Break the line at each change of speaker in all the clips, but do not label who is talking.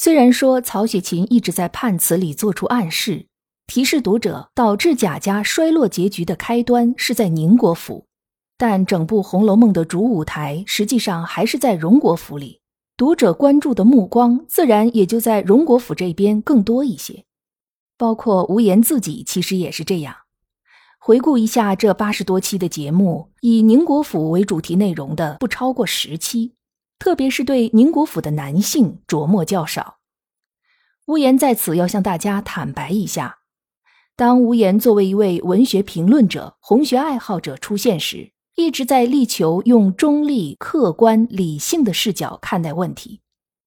虽然说曹雪芹一直在判词里做出暗示，提示读者导致贾家衰落结局的开端是在宁国府，但整部《红楼梦》的主舞台实际上还是在荣国府里，读者关注的目光自然也就在荣国府这边更多一些。包括无言自己其实也是这样。回顾一下这八十多期的节目，以宁国府为主题内容的不超过十期。特别是对宁国府的男性琢磨较少，无言在此要向大家坦白一下：当无言作为一位文学评论者、红学爱好者出现时，一直在力求用中立、客观、理性的视角看待问题。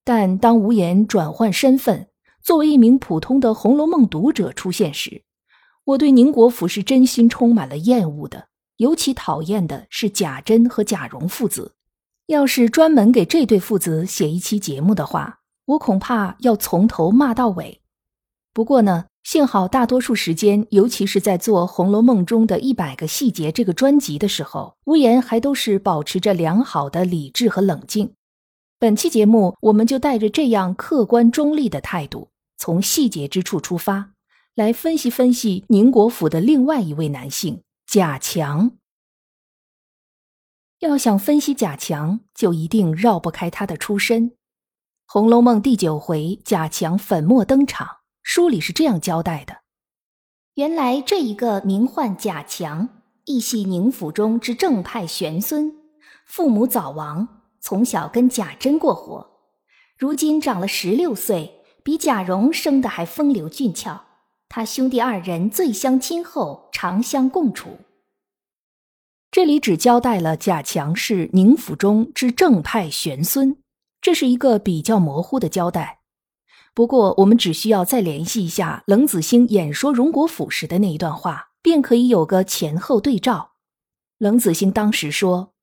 但当无言转换身份，作为一名普通的《红楼梦》读者出现时，我对宁国府是真心充满了厌恶的，尤其讨厌的是贾珍和贾蓉父子。要是专门给这对父子写一期节目的话，我恐怕要从头骂到尾。不过呢，幸好大多数时间，尤其是在做《红楼梦》中的一百个细节这个专辑的时候，无言还都是保持着良好的理智和冷静。本期节目，我们就带着这样客观中立的态度，从细节之处出发，来分析分析宁国府的另外一位男性贾强。要想分析贾强，就一定绕不开他的出身。《红楼梦》第九回，贾强粉墨登场，书里是这样交代的：原来这一个名唤贾强，亦系宁府中之正派玄孙，父母早亡，从小跟贾珍过活，如今长了十六岁，比贾蓉生的还风流俊俏。他兄弟二人最相亲厚，常相共处。这里只交代了贾强是宁府中之正派玄孙，这是一个比较模糊的交代。不过，我们只需要再联系一下冷子兴演说荣国府时的那一段话，便可以有个前后对照。冷子兴当时说：“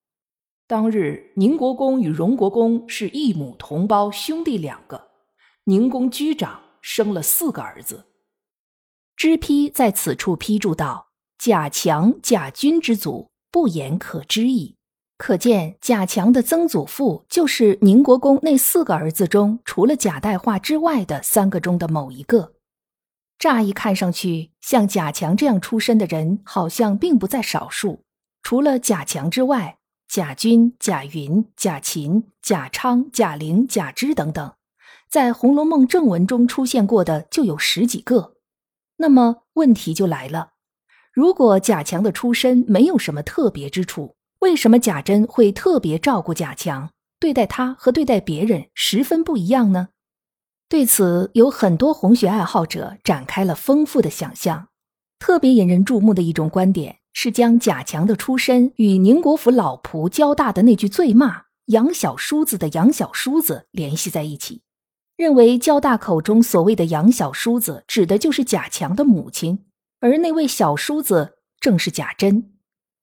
当日宁国公与荣国公是异母同胞兄弟两个，宁公居长，生了四个儿子。”
知批在此处批注道：“贾强、贾君之祖。”不言可知矣。可见贾强的曾祖父就是宁国公那四个儿子中，除了贾代化之外的三个中的某一个。乍一看上去，像贾强这样出身的人，好像并不在少数。除了贾强之外，贾军、贾云、贾琴、贾昌、贾玲、贾芝等等，在《红楼梦》正文中出现过的就有十几个。那么问题就来了。如果贾强的出身没有什么特别之处，为什么贾珍会特别照顾贾强，对待他和对待别人十分不一样呢？对此，有很多红学爱好者展开了丰富的想象。特别引人注目的一种观点是将贾强的出身与宁国府老仆交大的那句醉骂“杨小叔子”的杨小叔子联系在一起，认为交大口中所谓的杨小叔子指的就是贾强的母亲。而那位小叔子正是贾珍，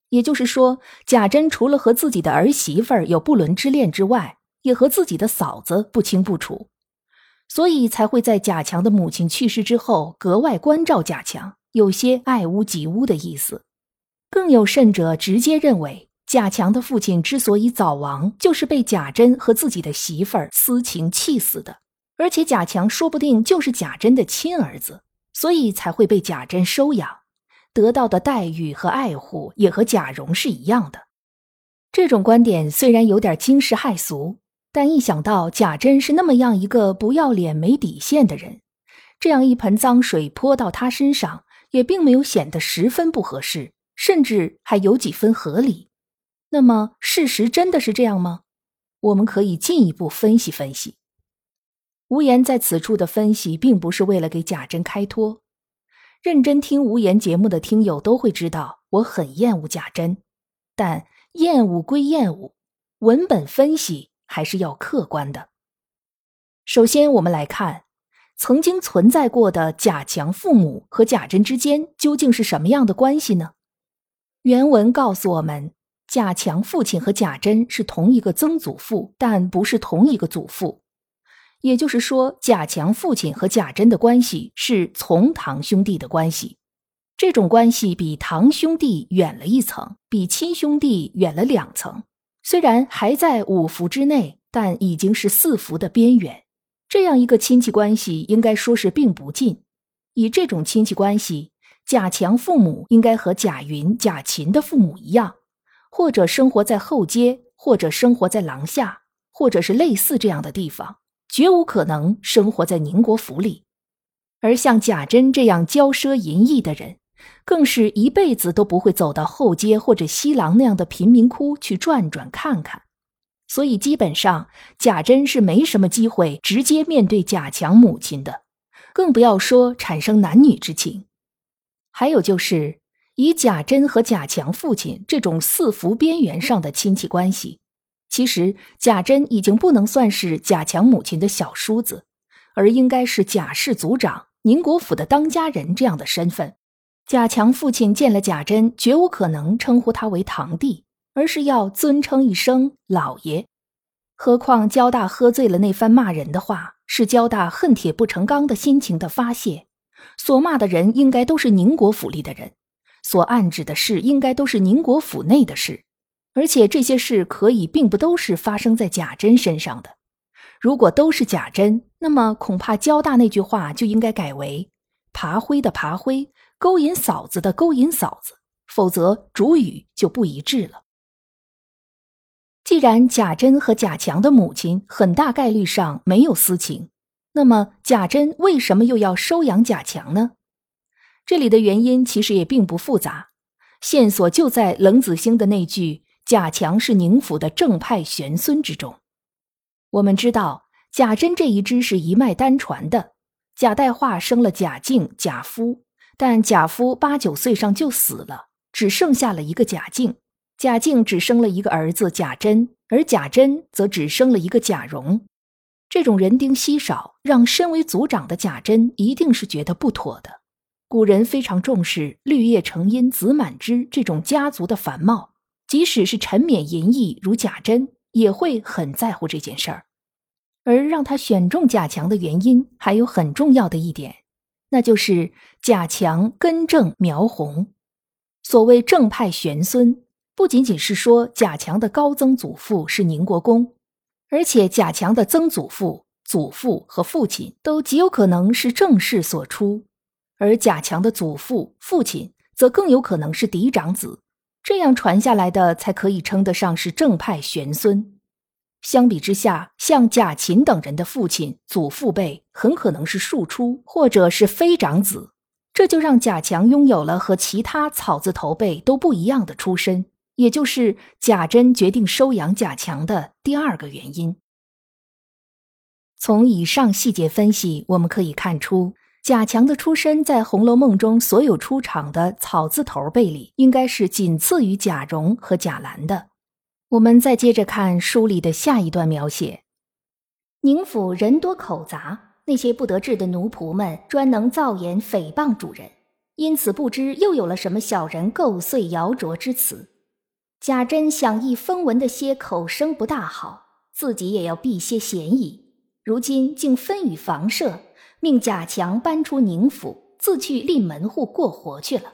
也就是说，贾珍除了和自己的儿媳妇儿有不伦之恋之外，也和自己的嫂子不清不楚，所以才会在贾强的母亲去世之后格外关照贾强，有些爱屋及乌的意思。更有甚者，直接认为贾强的父亲之所以早亡，就是被贾珍和自己的媳妇儿私情气死的，而且贾强说不定就是贾珍的亲儿子。所以才会被贾珍收养，得到的待遇和爱护也和贾蓉是一样的。这种观点虽然有点惊世骇俗，但一想到贾珍是那么样一个不要脸、没底线的人，这样一盆脏水泼到他身上，也并没有显得十分不合适，甚至还有几分合理。那么，事实真的是这样吗？我们可以进一步分析分析。无言在此处的分析，并不是为了给贾珍开脱。认真听无言节目的听友都会知道，我很厌恶贾珍。但厌恶归厌恶，文本分析还是要客观的。首先，我们来看曾经存在过的贾强父母和贾珍之间究竟是什么样的关系呢？原文告诉我们，贾强父亲和贾珍是同一个曾祖父，但不是同一个祖父。也就是说，贾强父亲和贾珍的关系是从堂兄弟的关系。这种关系比堂兄弟远了一层，比亲兄弟远了两层。虽然还在五福之内，但已经是四福的边缘。这样一个亲戚关系，应该说是并不近。以这种亲戚关系，贾强父母应该和贾云、贾琴的父母一样，或者生活在后街，或者生活在廊下，或者是类似这样的地方，绝无可能生活在宁国府里。而像贾珍这样骄奢淫逸的人，更是一辈子都不会走到后街或者西廊那样的贫民窟去转转看看。所以，基本上贾珍是没什么机会直接面对贾强母亲的，更不要说产生男女之情。还有就是，以贾珍和贾强父亲这种四福边缘上的亲戚关系，其实贾珍已经不能算是贾强母亲的小叔子，而应该是贾氏族长、宁国府的当家人这样的身份。贾强父亲见了贾珍，绝无可能称呼他为堂弟。而是要尊称一声老爷，何况焦大喝醉了那番骂人的话，是焦大恨铁不成钢的心情的发泄。所骂的人应该都是宁国府里的人，所暗指的事应该都是宁国府内的事，而且这些事可以并不都是发生在贾珍身上的。如果都是贾珍，那么恐怕交大那句话就应该改为“爬灰的爬灰，勾引嫂子的勾引嫂子”，否则主语就不一致了。既然贾珍和贾强的母亲很大概率上没有私情，那么贾珍为什么又要收养贾强呢？这里的原因其实也并不复杂，线索就在冷子兴的那句“贾强是宁府的正派玄孙”之中。我们知道贾珍这一支是一脉单传的，贾代化生了贾静、贾夫，但贾夫八九岁上就死了，只剩下了一个贾静。贾静只生了一个儿子贾珍，而贾珍则只生了一个贾蓉。这种人丁稀少，让身为族长的贾珍一定是觉得不妥的。古人非常重视“绿叶成荫子满枝”这种家族的繁茂，即使是沉湎淫逸如贾珍，也会很在乎这件事儿。而让他选中贾强的原因，还有很重要的一点，那就是贾强根正苗红。所谓正派玄孙。不仅仅是说贾强的高曾祖父是宁国公，而且贾强的曾祖父、祖父和父亲都极有可能是正室所出，而贾强的祖父、父亲则更有可能是嫡长子，这样传下来的才可以称得上是正派玄孙。相比之下，像贾琴等人的父亲、祖父辈很可能是庶出或者是非长子，这就让贾强拥有了和其他草字头辈都不一样的出身。也就是贾珍决定收养贾强的第二个原因。从以上细节分析，我们可以看出，贾强的出身在《红楼梦》中所有出场的草字头辈里，应该是仅次于贾蓉和贾兰的。我们再接着看书里的下一段描写：宁府人多口杂，那些不得志的奴仆们专能造言诽谤主人，因此不知又有了什么小人构碎谣诼之词。贾珍想亦风闻的些口声不大好，自己也要避些嫌疑。如今竟分与房舍，命贾强搬出宁府，自去立门户过活去了。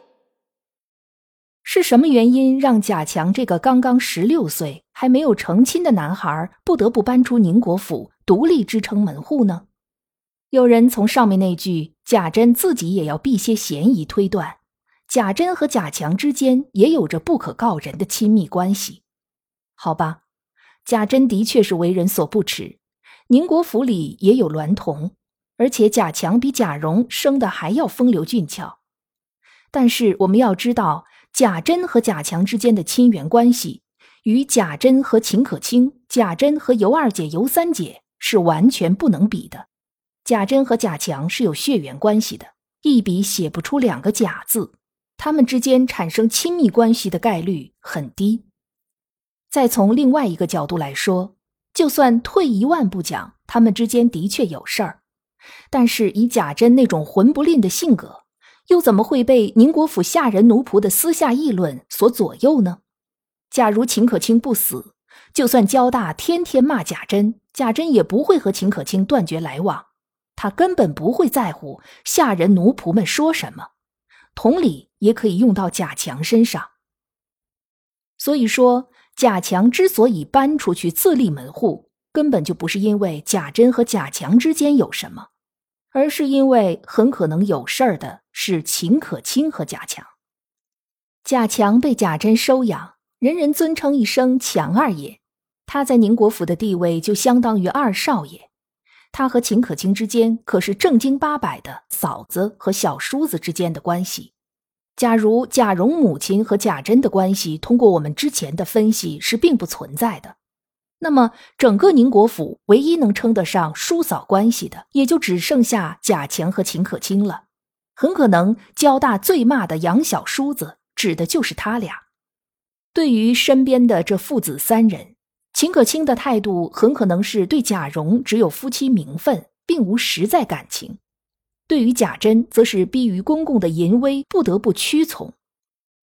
是什么原因让贾强这个刚刚十六岁还没有成亲的男孩不得不搬出宁国府，独立支撑门户呢？有人从上面那句“贾珍自己也要避些嫌疑”推断。贾珍和贾强之间也有着不可告人的亲密关系，好吧？贾珍的确是为人所不齿，宁国府里也有娈童，而且贾强比贾蓉生的还要风流俊俏。但是我们要知道，贾珍和贾强之间的亲缘关系，与贾珍和秦可卿、贾珍和尤二姐、尤三姐是完全不能比的。贾珍和贾强是有血缘关系的，一笔写不出两个贾字。他们之间产生亲密关系的概率很低。再从另外一个角度来说，就算退一万步讲，他们之间的确有事儿，但是以贾珍那种混不吝的性格，又怎么会被宁国府下人奴仆的私下议论所左右呢？假如秦可卿不死，就算焦大天天骂贾珍，贾珍也不会和秦可卿断绝来往，他根本不会在乎下人奴仆们说什么。同理，也可以用到贾强身上。所以说，贾强之所以搬出去自立门户，根本就不是因为贾珍和贾强之间有什么，而是因为很可能有事儿的是秦可卿和贾强。贾强被贾珍收养。人人尊称一声强二爷，他在宁国府的地位就相当于二少爷。他和秦可卿之间可是正经八百的嫂子和小叔子之间的关系。假如贾蓉母亲和贾珍的关系，通过我们之前的分析是并不存在的，那么整个宁国府唯一能称得上叔嫂关系的，也就只剩下贾强和秦可卿了。很可能交大最骂的杨小叔子，指的就是他俩。对于身边的这父子三人，秦可卿的态度很可能是对贾蓉只有夫妻名分，并无实在感情；对于贾珍，则是逼于公公的淫威，不得不屈从；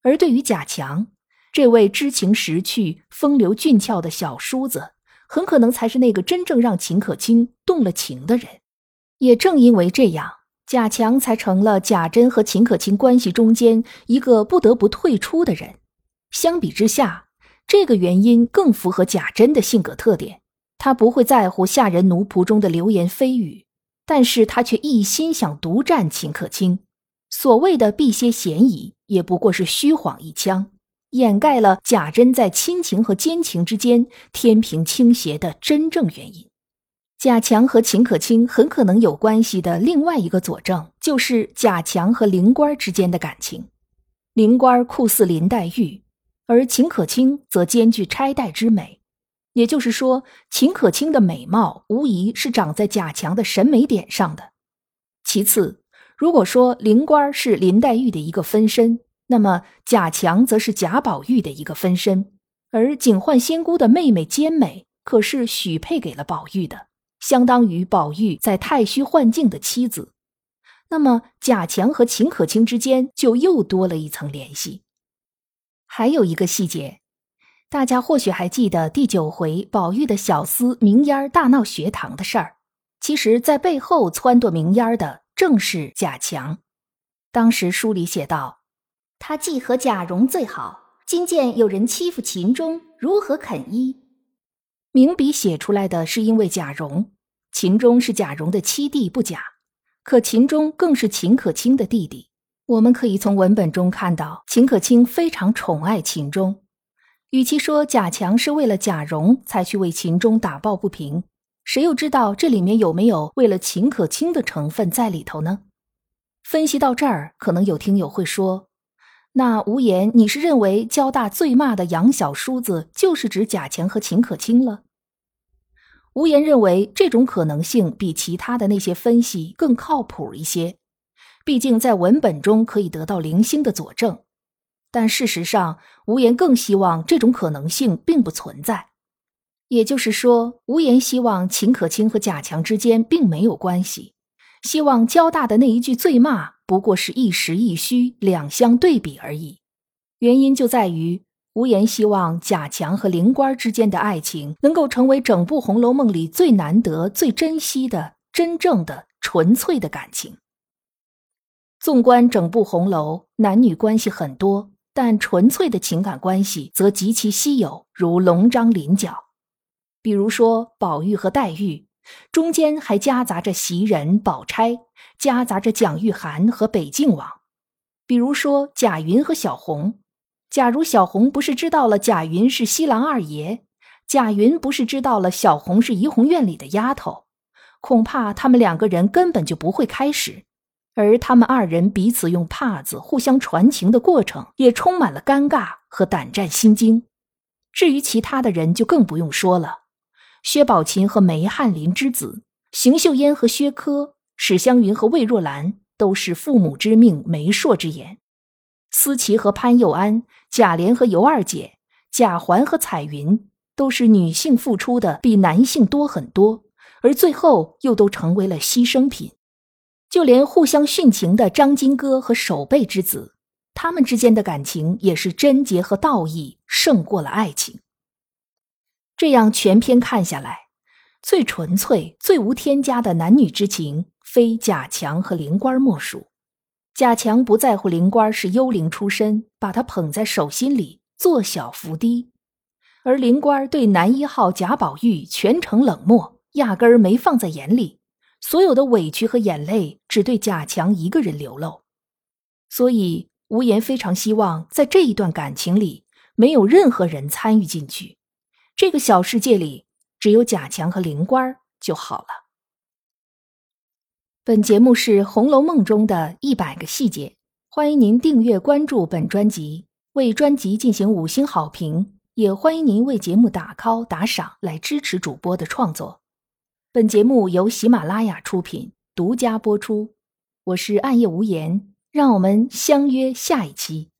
而对于贾强这位知情识趣、风流俊俏的小叔子，很可能才是那个真正让秦可卿动了情的人。也正因为这样，贾强才成了贾珍和秦可卿关系中间一个不得不退出的人。相比之下，这个原因更符合贾珍的性格特点。他不会在乎下人奴仆中的流言蜚语，但是他却一心想独占秦可卿。所谓的避些嫌疑，也不过是虚晃一枪，掩盖了贾珍在亲情和奸情之间天平倾斜的真正原因。贾强和秦可卿很可能有关系的另外一个佐证，就是贾强和灵官之间的感情。灵官酷似林黛玉。而秦可卿则兼具钗黛之美，也就是说，秦可卿的美貌无疑是长在贾强的审美点上的。其次，如果说灵官是林黛玉的一个分身，那么贾强则是贾宝玉的一个分身。而警幻仙姑的妹妹兼美，可是许配给了宝玉的，相当于宝玉在太虚幻境的妻子。那么贾强和秦可卿之间就又多了一层联系。还有一个细节，大家或许还记得第九回宝玉的小厮明烟大闹学堂的事儿。其实，在背后撺掇明烟的正是贾强。当时书里写道：“他既和贾蓉最好，今见有人欺负秦钟，如何肯依？”明笔写出来的是因为贾蓉，秦钟是贾蓉的七弟不假，可秦钟更是秦可卿的弟弟。我们可以从文本中看到，秦可卿非常宠爱秦钟。与其说贾强是为了贾蓉才去为秦钟打抱不平，谁又知道这里面有没有为了秦可卿的成分在里头呢？分析到这儿，可能有听友会说：“那无言，你是认为交大最骂的杨小叔子就是指贾强和秦可卿了？”无言认为这种可能性比其他的那些分析更靠谱一些。毕竟在文本中可以得到零星的佐证，但事实上，无言更希望这种可能性并不存在。也就是说，无言希望秦可卿和贾强之间并没有关系，希望交大的那一句醉骂不过是一实一虚、两相对比而已。原因就在于，无言希望贾强和灵官之间的爱情能够成为整部《红楼梦》里最难得、最珍惜的真正的、纯粹的感情。纵观整部红楼，男女关系很多，但纯粹的情感关系则极其稀有，如龙章麟角。比如说宝玉和黛玉，中间还夹杂着袭人、宝钗，夹杂着蒋玉菡和北静王。比如说贾云和小红，假如小红不是知道了贾云是西郎二爷，贾云不是知道了小红是怡红院里的丫头，恐怕他们两个人根本就不会开始。而他们二人彼此用帕子互相传情的过程，也充满了尴尬和胆战心惊。至于其他的人，就更不用说了。薛宝琴和梅翰林之子，邢岫烟和薛科，史湘云和魏若兰，都是父母之命、媒妁之言。思琪和潘佑安，贾琏和尤二姐，贾环和彩云，都是女性付出的比男性多很多，而最后又都成为了牺牲品。就连互相殉情的张金戈和守备之子，他们之间的感情也是贞洁和道义胜过了爱情。这样全篇看下来，最纯粹、最无添加的男女之情，非贾强和灵官莫属。贾强不在乎灵官是幽灵出身，把他捧在手心里，做小伏低；而灵官对男一号贾宝玉全程冷漠，压根儿没放在眼里。所有的委屈和眼泪只对贾强一个人流露，所以无言非常希望在这一段感情里没有任何人参与进去，这个小世界里只有贾强和灵官就好了。本节目是《红楼梦》中的一百个细节，欢迎您订阅关注本专辑，为专辑进行五星好评，也欢迎您为节目打 call 打赏来支持主播的创作。本节目由喜马拉雅出品，独家播出。我是暗夜无言，让我们相约下一期。